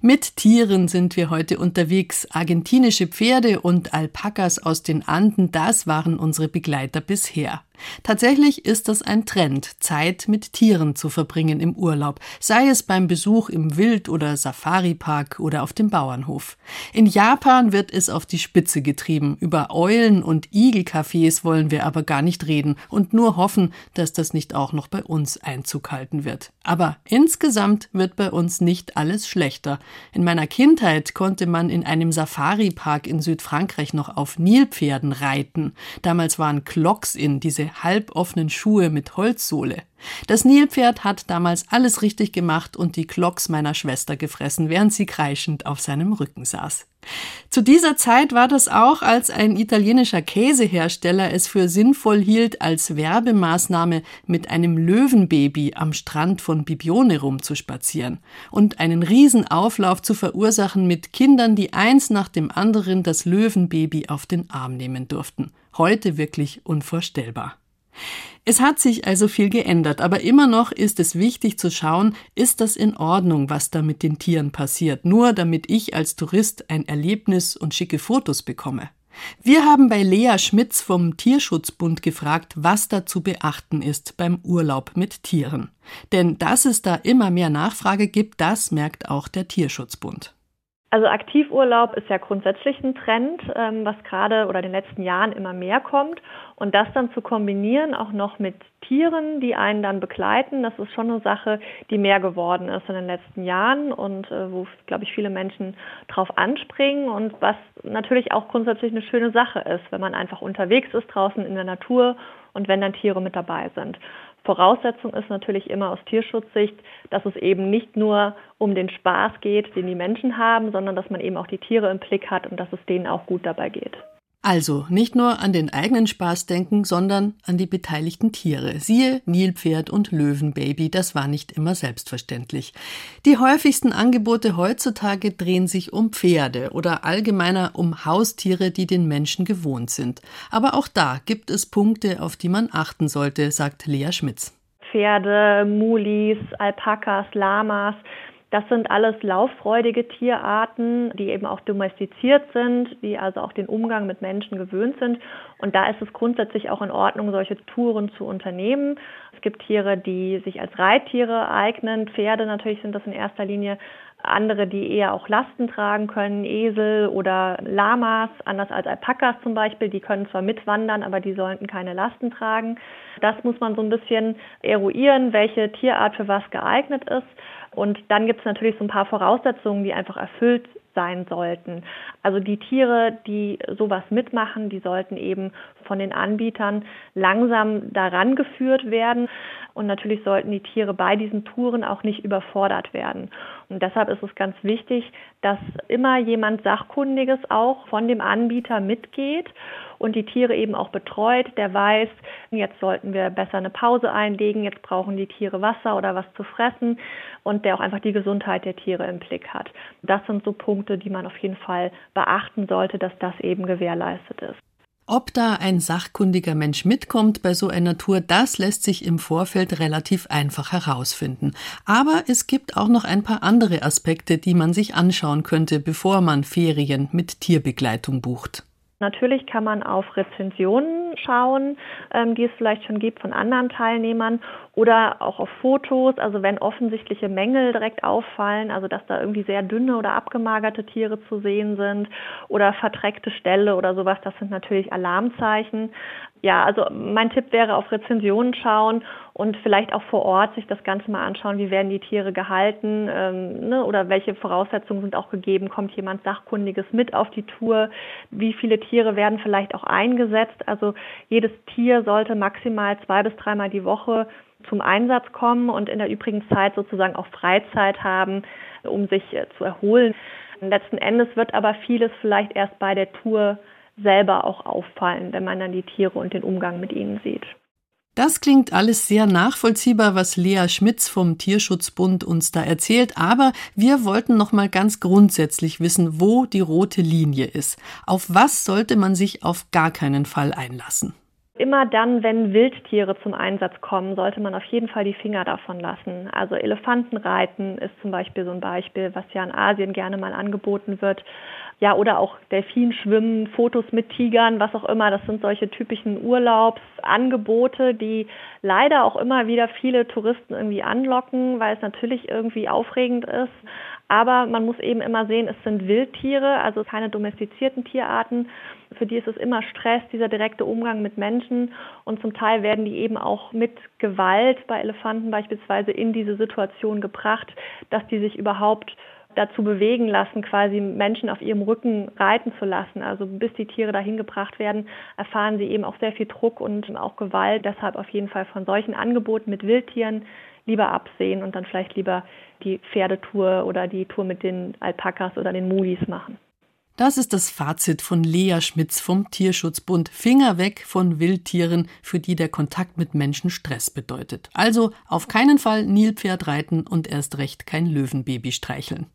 Mit Tieren sind wir heute unterwegs. Argentinische Pferde und Alpakas aus den Anden, das waren unsere Begleiter bisher. Tatsächlich ist das ein Trend, Zeit mit Tieren zu verbringen im Urlaub, sei es beim Besuch im Wild- oder Safari-Park oder auf dem Bauernhof. In Japan wird es auf die Spitze getrieben. Über Eulen- und Igelcafés wollen wir aber gar nicht reden und nur hoffen, dass das nicht auch noch bei uns Einzug halten wird. Aber insgesamt wird bei uns nicht alles schlechter. In meiner Kindheit konnte man in einem Safari-Park in Südfrankreich noch auf Nilpferden reiten. Damals waren Clogs in, diese halboffenen Schuhe mit Holzsohle. Das Nilpferd hat damals alles richtig gemacht und die Klocks meiner Schwester gefressen, während sie kreischend auf seinem Rücken saß. Zu dieser Zeit war das auch, als ein italienischer Käsehersteller es für sinnvoll hielt, als Werbemaßnahme mit einem Löwenbaby am Strand von Bibione rumzuspazieren und einen Riesenauflauf zu verursachen mit Kindern, die eins nach dem anderen das Löwenbaby auf den Arm nehmen durften. Heute wirklich unvorstellbar. Es hat sich also viel geändert, aber immer noch ist es wichtig zu schauen, ist das in Ordnung, was da mit den Tieren passiert, nur damit ich als Tourist ein Erlebnis und schicke Fotos bekomme. Wir haben bei Lea Schmitz vom Tierschutzbund gefragt, was da zu beachten ist beim Urlaub mit Tieren. Denn dass es da immer mehr Nachfrage gibt, das merkt auch der Tierschutzbund. Also Aktivurlaub ist ja grundsätzlich ein Trend, ähm, was gerade oder in den letzten Jahren immer mehr kommt. Und das dann zu kombinieren, auch noch mit Tieren, die einen dann begleiten, das ist schon eine Sache, die mehr geworden ist in den letzten Jahren und äh, wo, glaube ich, viele Menschen drauf anspringen und was natürlich auch grundsätzlich eine schöne Sache ist, wenn man einfach unterwegs ist draußen in der Natur und wenn dann Tiere mit dabei sind. Voraussetzung ist natürlich immer aus Tierschutzsicht, dass es eben nicht nur um den Spaß geht, den die Menschen haben, sondern dass man eben auch die Tiere im Blick hat und dass es denen auch gut dabei geht. Also nicht nur an den eigenen Spaß denken, sondern an die beteiligten Tiere. Siehe Nilpferd und Löwenbaby, das war nicht immer selbstverständlich. Die häufigsten Angebote heutzutage drehen sich um Pferde oder allgemeiner um Haustiere, die den Menschen gewohnt sind. Aber auch da gibt es Punkte, auf die man achten sollte, sagt Lea Schmitz. Pferde, Mulis, Alpakas, Lamas, das sind alles lauffreudige Tierarten, die eben auch domestiziert sind, die also auch den Umgang mit Menschen gewöhnt sind. Und da ist es grundsätzlich auch in Ordnung, solche Touren zu unternehmen. Es gibt Tiere, die sich als Reittiere eignen. Pferde natürlich sind das in erster Linie. Andere, die eher auch Lasten tragen können, Esel oder Lamas, anders als Alpakas zum Beispiel, die können zwar mitwandern, aber die sollten keine Lasten tragen. Das muss man so ein bisschen eruieren, welche Tierart für was geeignet ist. Und dann gibt es natürlich so ein paar Voraussetzungen, die einfach erfüllt sein sollten. Also die Tiere, die sowas mitmachen, die sollten eben von den Anbietern langsam daran geführt werden. Und natürlich sollten die Tiere bei diesen Touren auch nicht überfordert werden. Und deshalb ist es ganz wichtig, dass immer jemand Sachkundiges auch von dem Anbieter mitgeht und die Tiere eben auch betreut, der weiß, jetzt sollten wir besser eine Pause einlegen, jetzt brauchen die Tiere Wasser oder was zu fressen und der auch einfach die Gesundheit der Tiere im Blick hat. Das sind so Punkte, die man auf jeden Fall beachten sollte, dass das eben gewährleistet ist. Ob da ein sachkundiger Mensch mitkommt bei so einer Tour, das lässt sich im Vorfeld relativ einfach herausfinden. Aber es gibt auch noch ein paar andere Aspekte, die man sich anschauen könnte, bevor man Ferien mit Tierbegleitung bucht. Natürlich kann man auf Rezensionen schauen, ähm, die es vielleicht schon gibt von anderen Teilnehmern oder auch auf Fotos, also wenn offensichtliche Mängel direkt auffallen, also dass da irgendwie sehr dünne oder abgemagerte Tiere zu sehen sind oder verdreckte Ställe oder sowas, das sind natürlich Alarmzeichen ja, also mein Tipp wäre auf Rezensionen schauen und vielleicht auch vor Ort sich das Ganze mal anschauen, wie werden die Tiere gehalten ähm, ne, oder welche Voraussetzungen sind auch gegeben, kommt jemand Sachkundiges mit auf die Tour, wie viele Tiere werden vielleicht auch eingesetzt. Also jedes Tier sollte maximal zwei bis dreimal die Woche zum Einsatz kommen und in der übrigen Zeit sozusagen auch Freizeit haben, um sich äh, zu erholen. Letzten Endes wird aber vieles vielleicht erst bei der Tour selber auch auffallen, wenn man dann die Tiere und den Umgang mit ihnen sieht. Das klingt alles sehr nachvollziehbar, was Lea Schmitz vom Tierschutzbund uns da erzählt, aber wir wollten noch mal ganz grundsätzlich wissen, wo die rote Linie ist. Auf was sollte man sich auf gar keinen Fall einlassen? Immer dann, wenn Wildtiere zum Einsatz kommen, sollte man auf jeden Fall die Finger davon lassen. Also Elefantenreiten ist zum Beispiel so ein Beispiel, was ja in Asien gerne mal angeboten wird ja, oder auch Delfinschwimmen, Fotos mit Tigern, was auch immer. Das sind solche typischen Urlaubsangebote, die leider auch immer wieder viele Touristen irgendwie anlocken, weil es natürlich irgendwie aufregend ist. Aber man muss eben immer sehen, es sind Wildtiere, also keine domestizierten Tierarten. Für die ist es immer Stress, dieser direkte Umgang mit Menschen. Und zum Teil werden die eben auch mit Gewalt bei Elefanten beispielsweise in diese Situation gebracht, dass die sich überhaupt dazu bewegen lassen, quasi Menschen auf ihrem Rücken reiten zu lassen. Also bis die Tiere dahin gebracht werden, erfahren sie eben auch sehr viel Druck und auch Gewalt. Deshalb auf jeden Fall von solchen Angeboten mit Wildtieren lieber absehen und dann vielleicht lieber die Pferdetour oder die Tour mit den Alpakas oder den Mulis machen. Das ist das Fazit von Lea Schmitz vom Tierschutzbund. Finger weg von Wildtieren, für die der Kontakt mit Menschen Stress bedeutet. Also auf keinen Fall Nilpferd reiten und erst recht kein Löwenbaby streicheln.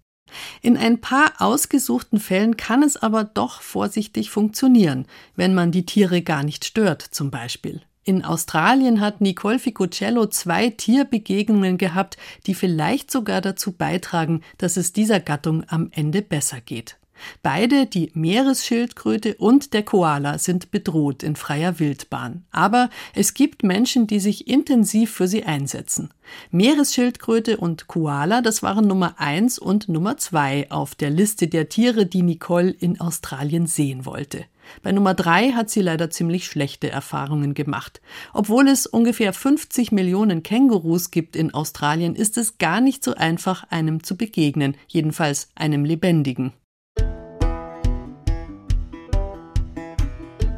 In ein paar ausgesuchten Fällen kann es aber doch vorsichtig funktionieren, wenn man die Tiere gar nicht stört, zum Beispiel. In Australien hat Nicole Ficucello zwei Tierbegegnungen gehabt, die vielleicht sogar dazu beitragen, dass es dieser Gattung am Ende besser geht. Beide, die Meeresschildkröte und der Koala, sind bedroht in freier Wildbahn. Aber es gibt Menschen, die sich intensiv für sie einsetzen. Meeresschildkröte und Koala, das waren Nummer eins und Nummer zwei auf der Liste der Tiere, die Nicole in Australien sehen wollte. Bei Nummer drei hat sie leider ziemlich schlechte Erfahrungen gemacht. Obwohl es ungefähr 50 Millionen Kängurus gibt in Australien, ist es gar nicht so einfach, einem zu begegnen, jedenfalls einem lebendigen.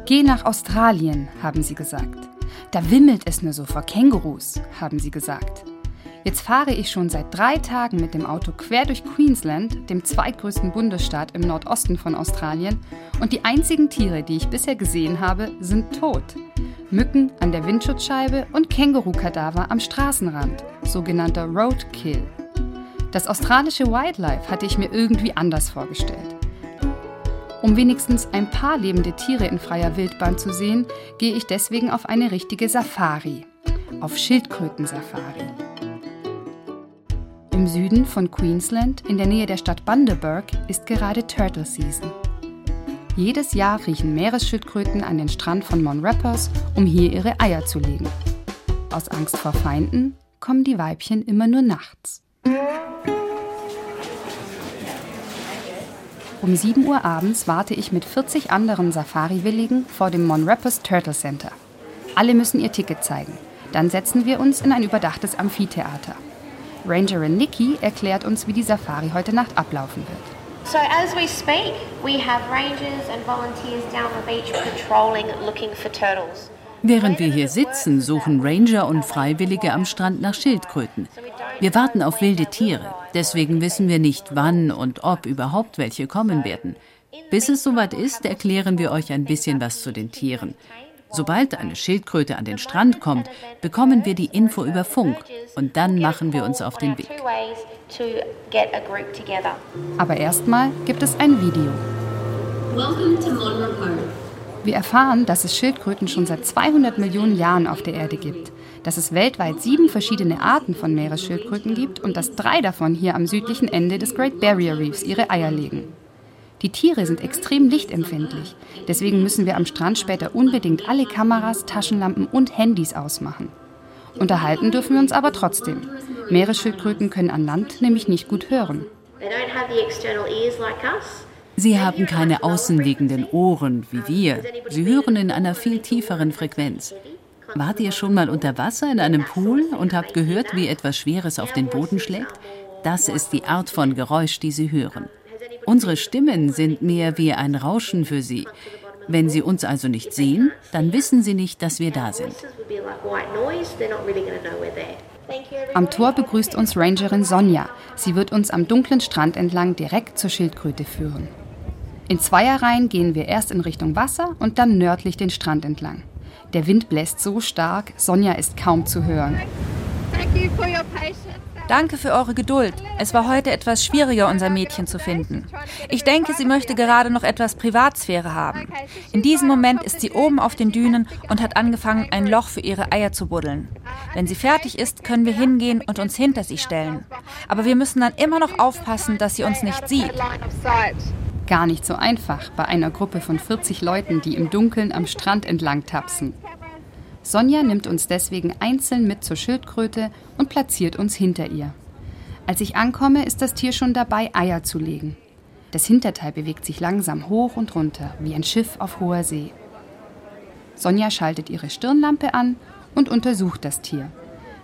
Geh nach Australien, haben sie gesagt. Da wimmelt es nur so vor Kängurus, haben sie gesagt. Jetzt fahre ich schon seit drei Tagen mit dem Auto quer durch Queensland, dem zweitgrößten Bundesstaat im Nordosten von Australien, und die einzigen Tiere, die ich bisher gesehen habe, sind tot. Mücken an der Windschutzscheibe und Kängurukadaver am Straßenrand, sogenannter Roadkill. Das australische Wildlife hatte ich mir irgendwie anders vorgestellt. Um wenigstens ein paar lebende Tiere in freier Wildbahn zu sehen, gehe ich deswegen auf eine richtige Safari. Auf Schildkrötensafari. Im Süden von Queensland, in der Nähe der Stadt Bundaberg, ist gerade Turtle Season. Jedes Jahr riechen Meeresschildkröten an den Strand von Monreppers, um hier ihre Eier zu legen. Aus Angst vor Feinden kommen die Weibchen immer nur nachts. Um 7 Uhr abends warte ich mit 40 anderen Safari-Willigen vor dem Monreppers Turtle Center. Alle müssen ihr Ticket zeigen. Dann setzen wir uns in ein überdachtes Amphitheater. Rangerin Nikki erklärt uns, wie die Safari heute Nacht ablaufen wird. So as we speak, we have rangers and volunteers down the beach patrolling, looking for turtles. Während wir hier sitzen, suchen Ranger und Freiwillige am Strand nach Schildkröten. Wir warten auf wilde Tiere, deswegen wissen wir nicht, wann und ob überhaupt welche kommen werden. Bis es soweit ist, erklären wir euch ein bisschen was zu den Tieren. Sobald eine Schildkröte an den Strand kommt, bekommen wir die Info über Funk und dann machen wir uns auf den Weg. Aber erstmal gibt es ein Video. Wir erfahren, dass es Schildkröten schon seit 200 Millionen Jahren auf der Erde gibt, dass es weltweit sieben verschiedene Arten von Meeresschildkröten gibt und dass drei davon hier am südlichen Ende des Great Barrier Reefs ihre Eier legen. Die Tiere sind extrem lichtempfindlich. Deswegen müssen wir am Strand später unbedingt alle Kameras, Taschenlampen und Handys ausmachen. Unterhalten dürfen wir uns aber trotzdem. Meeresschildkröten können an Land nämlich nicht gut hören. Sie haben keine außenliegenden Ohren wie wir. Sie hören in einer viel tieferen Frequenz. Wart ihr schon mal unter Wasser in einem Pool und habt gehört, wie etwas Schweres auf den Boden schlägt? Das ist die Art von Geräusch, die Sie hören. Unsere Stimmen sind mehr wie ein Rauschen für sie. Wenn sie uns also nicht sehen, dann wissen sie nicht, dass wir da sind. Am Tor begrüßt uns Rangerin Sonja. Sie wird uns am dunklen Strand entlang direkt zur Schildkröte führen. In Zweierreihen gehen wir erst in Richtung Wasser und dann nördlich den Strand entlang. Der Wind bläst so stark, Sonja ist kaum zu hören. Danke für eure Geduld. Es war heute etwas schwieriger, unser Mädchen zu finden. Ich denke, sie möchte gerade noch etwas Privatsphäre haben. In diesem Moment ist sie oben auf den Dünen und hat angefangen, ein Loch für ihre Eier zu buddeln. Wenn sie fertig ist, können wir hingehen und uns hinter sie stellen. Aber wir müssen dann immer noch aufpassen, dass sie uns nicht sieht. Gar nicht so einfach bei einer Gruppe von 40 Leuten, die im Dunkeln am Strand entlang tapsen. Sonja nimmt uns deswegen einzeln mit zur Schildkröte und platziert uns hinter ihr. Als ich ankomme, ist das Tier schon dabei, Eier zu legen. Das Hinterteil bewegt sich langsam hoch und runter, wie ein Schiff auf hoher See. Sonja schaltet ihre Stirnlampe an und untersucht das Tier.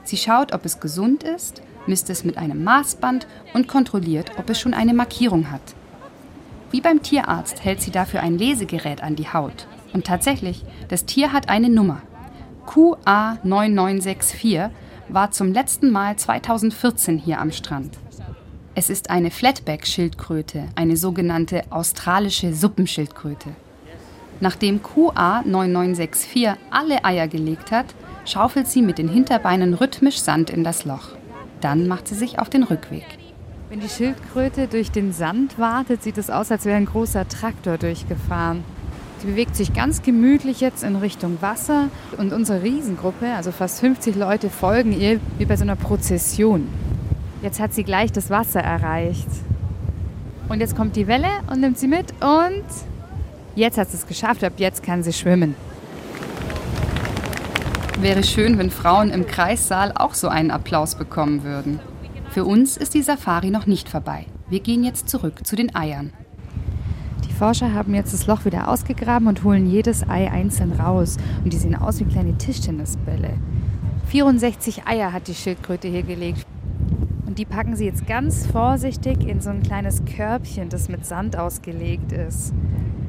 Sie schaut, ob es gesund ist, misst es mit einem Maßband und kontrolliert, ob es schon eine Markierung hat. Wie beim Tierarzt hält sie dafür ein Lesegerät an die Haut. Und tatsächlich, das Tier hat eine Nummer. QA9964 war zum letzten Mal 2014 hier am Strand. Es ist eine Flatback-Schildkröte, eine sogenannte australische Suppenschildkröte. Nachdem QA9964 alle Eier gelegt hat, schaufelt sie mit den Hinterbeinen rhythmisch Sand in das Loch. Dann macht sie sich auf den Rückweg. Wenn die Schildkröte durch den Sand wartet, sieht es aus, als wäre ein großer Traktor durchgefahren. Sie bewegt sich ganz gemütlich jetzt in Richtung Wasser und unsere Riesengruppe, also fast 50 Leute, folgen ihr wie bei so einer Prozession. Jetzt hat sie gleich das Wasser erreicht. Und jetzt kommt die Welle und nimmt sie mit und jetzt hat sie es geschafft. Ab jetzt kann sie schwimmen. Wäre schön, wenn Frauen im Kreissaal auch so einen Applaus bekommen würden. Für uns ist die Safari noch nicht vorbei. Wir gehen jetzt zurück zu den Eiern. Die Forscher haben jetzt das Loch wieder ausgegraben und holen jedes Ei einzeln raus. Und die sehen aus wie kleine Tischtennisbälle. 64 Eier hat die Schildkröte hier gelegt. Und die packen sie jetzt ganz vorsichtig in so ein kleines Körbchen, das mit Sand ausgelegt ist.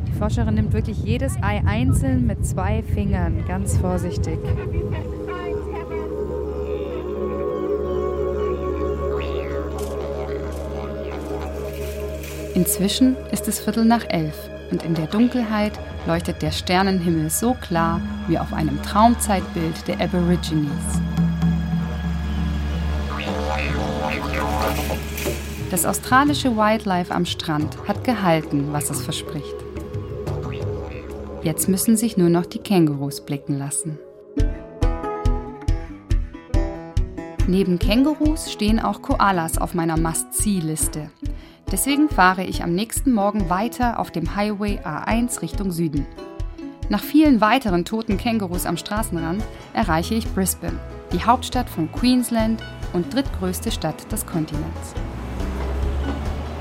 Die Forscherin nimmt wirklich jedes Ei einzeln mit zwei Fingern, ganz vorsichtig. Inzwischen ist es Viertel nach elf und in der Dunkelheit leuchtet der Sternenhimmel so klar wie auf einem Traumzeitbild der Aborigines. Das australische Wildlife am Strand hat gehalten, was es verspricht. Jetzt müssen sich nur noch die Kängurus blicken lassen. Neben Kängurus stehen auch Koalas auf meiner Must-See-Liste. Deswegen fahre ich am nächsten Morgen weiter auf dem Highway A1 Richtung Süden. Nach vielen weiteren toten Kängurus am Straßenrand erreiche ich Brisbane, die Hauptstadt von Queensland und drittgrößte Stadt des Kontinents.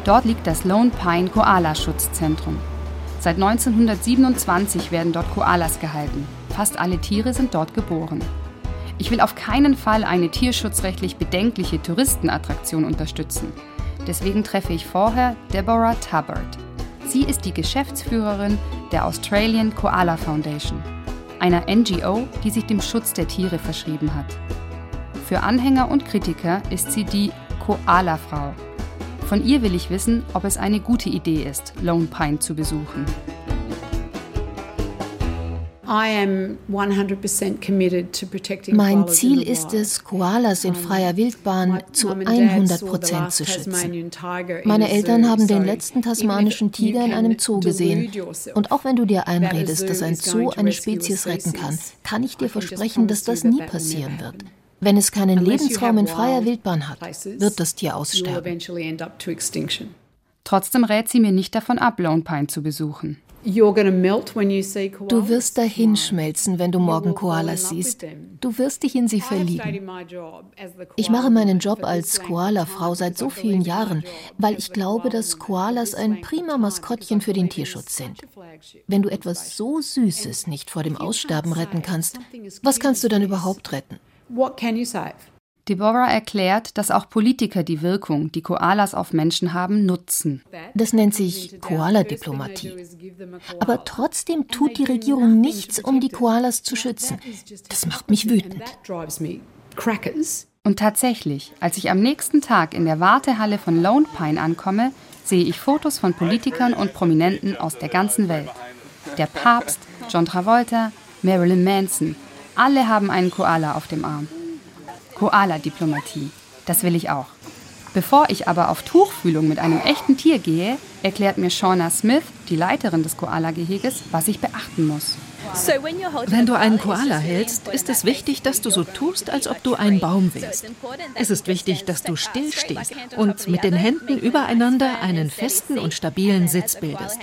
Dort liegt das Lone Pine Koala Schutzzentrum. Seit 1927 werden dort Koalas gehalten. Fast alle Tiere sind dort geboren. Ich will auf keinen Fall eine tierschutzrechtlich bedenkliche Touristenattraktion unterstützen. Deswegen treffe ich vorher Deborah Tubbard. Sie ist die Geschäftsführerin der Australian Koala Foundation, einer NGO, die sich dem Schutz der Tiere verschrieben hat. Für Anhänger und Kritiker ist sie die Koala-Frau. Von ihr will ich wissen, ob es eine gute Idee ist, Lone Pine zu besuchen. Mein Ziel ist es, Koalas in freier Wildbahn zu 100 Prozent zu schützen. Meine Eltern haben den letzten tasmanischen Tiger in einem Zoo gesehen. Und auch wenn du dir einredest, dass ein Zoo eine Spezies retten kann, kann ich dir versprechen, dass das nie passieren wird. Wenn es keinen Lebensraum in freier Wildbahn hat, wird das Tier aussterben. Trotzdem rät sie mir nicht davon ab, Lone Pine zu besuchen. Du wirst dahin schmelzen, wenn du morgen Koalas siehst. Du wirst dich in sie verlieben. Ich mache meinen Job als Koala-Frau seit so vielen Jahren, weil ich glaube, dass Koalas ein prima Maskottchen für den Tierschutz sind. Wenn du etwas so Süßes nicht vor dem Aussterben retten kannst, was kannst du dann überhaupt retten? Deborah erklärt, dass auch Politiker die Wirkung, die Koalas auf Menschen haben, nutzen. Das nennt sich Koala-Diplomatie. Aber trotzdem tut die Regierung nichts, um die Koalas zu schützen. Das macht mich wütend. Und tatsächlich, als ich am nächsten Tag in der Wartehalle von Lone Pine ankomme, sehe ich Fotos von Politikern und Prominenten aus der ganzen Welt. Der Papst, John Travolta, Marilyn Manson, alle haben einen Koala auf dem Arm. Koala-Diplomatie. Das will ich auch. Bevor ich aber auf Tuchfühlung mit einem echten Tier gehe, erklärt mir Shauna Smith, die Leiterin des Koala-Geheges, was ich beachten muss. Wenn du einen Koala hältst, ist es wichtig, dass du so tust, als ob du ein Baum wärst. Es ist wichtig, dass du still stehst und mit den Händen übereinander einen festen und stabilen Sitz bildest.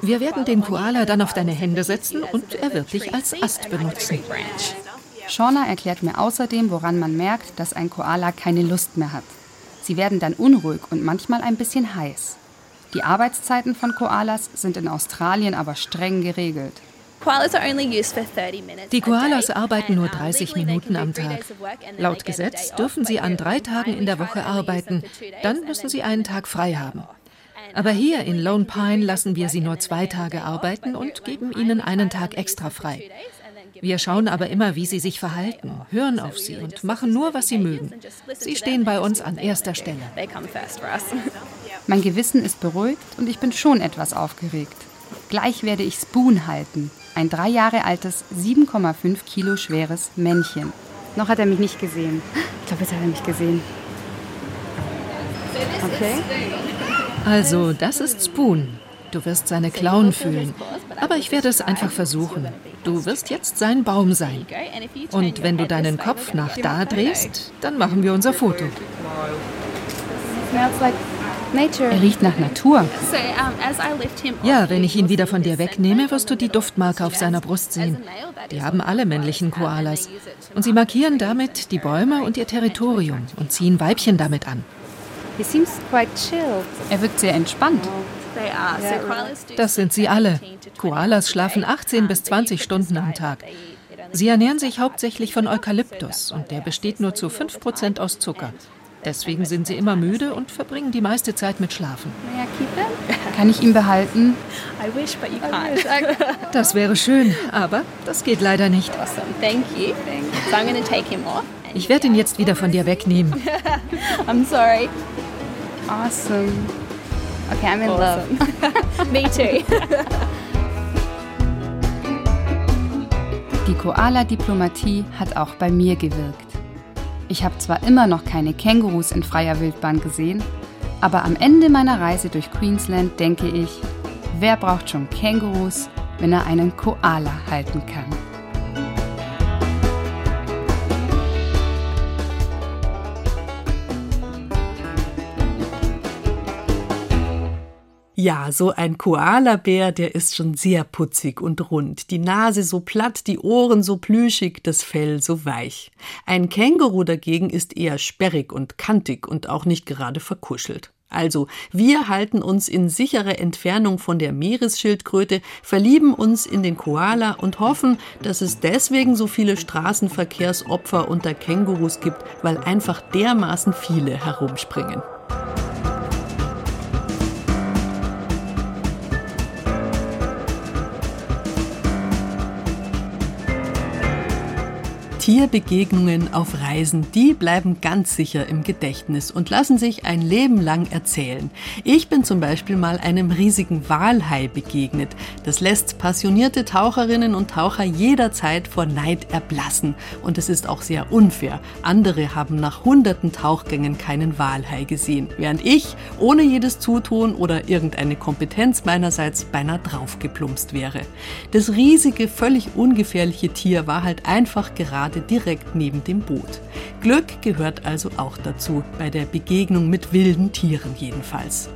Wir werden den Koala dann auf deine Hände setzen und er wird dich als Ast benutzen. Shauna erklärt mir außerdem, woran man merkt, dass ein Koala keine Lust mehr hat. Sie werden dann unruhig und manchmal ein bisschen heiß. Die Arbeitszeiten von Koalas sind in Australien aber streng geregelt. Die Koalas arbeiten nur 30 Minuten am Tag. Laut Gesetz dürfen sie an drei Tagen in der Woche arbeiten. Dann müssen sie einen Tag frei haben. Aber hier in Lone Pine lassen wir sie nur zwei Tage arbeiten und geben ihnen einen Tag extra frei. Wir schauen aber immer, wie sie sich verhalten, hören auf sie und machen nur, was sie mögen. Sie stehen bei uns an erster Stelle. [LAUGHS] Mein Gewissen ist beruhigt und ich bin schon etwas aufgeregt. Gleich werde ich Spoon halten, ein drei Jahre altes, 7,5 Kilo schweres Männchen. Noch hat er mich nicht gesehen. Ich glaube, jetzt hat er mich gesehen. Okay. Also, das ist Spoon. Du wirst seine Klauen fühlen. Aber ich werde es einfach versuchen. Du wirst jetzt sein Baum sein. Und wenn du deinen Kopf nach da drehst, dann machen wir unser Foto. Er riecht nach Natur. Ja, wenn ich ihn wieder von dir wegnehme, wirst du die Duftmarke auf seiner Brust sehen. Die haben alle männlichen Koalas. Und sie markieren damit die Bäume und ihr Territorium und ziehen Weibchen damit an. Er wirkt sehr entspannt. Das sind sie alle. Koalas schlafen 18 bis 20 Stunden am Tag. Sie ernähren sich hauptsächlich von Eukalyptus und der besteht nur zu 5% aus Zucker. Deswegen sind sie immer müde und verbringen die meiste Zeit mit Schlafen. Kann ich ihn behalten? Das wäre schön, aber das geht leider nicht. Ich werde ihn jetzt wieder von dir wegnehmen. [LAUGHS] I'm sorry. Awesome. Okay, I'm in awesome. love. [LAUGHS] Me too. Die Koala-Diplomatie hat auch bei mir gewirkt. Ich habe zwar immer noch keine Kängurus in freier Wildbahn gesehen, aber am Ende meiner Reise durch Queensland denke ich, wer braucht schon Kängurus, wenn er einen Koala halten kann? Ja, so ein Koalabär, der ist schon sehr putzig und rund. Die Nase so platt, die Ohren so plüschig, das Fell so weich. Ein Känguru dagegen ist eher sperrig und kantig und auch nicht gerade verkuschelt. Also, wir halten uns in sicherer Entfernung von der Meeresschildkröte, verlieben uns in den Koala und hoffen, dass es deswegen so viele Straßenverkehrsopfer unter Kängurus gibt, weil einfach dermaßen viele herumspringen. Tierbegegnungen auf Reisen, die bleiben ganz sicher im Gedächtnis und lassen sich ein Leben lang erzählen. Ich bin zum Beispiel mal einem riesigen Walhai begegnet. Das lässt passionierte Taucherinnen und Taucher jederzeit vor Neid erblassen. Und es ist auch sehr unfair. Andere haben nach hunderten Tauchgängen keinen Walhai gesehen, während ich ohne jedes Zutun oder irgendeine Kompetenz meinerseits beinahe draufgeplumpst wäre. Das riesige, völlig ungefährliche Tier war halt einfach gerade gerade direkt neben dem Boot. Glück gehört also auch dazu, bei der Begegnung mit wilden Tieren jedenfalls.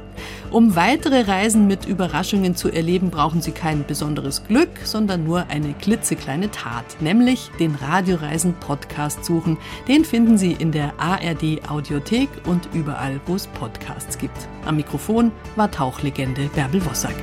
Um weitere Reisen mit Überraschungen zu erleben, brauchen Sie kein besonderes Glück, sondern nur eine klitzekleine Tat, nämlich den Radioreisen Podcast suchen. Den finden Sie in der ARD Audiothek und überall, wo es Podcasts gibt. Am Mikrofon war Tauchlegende Bärbel Wossack.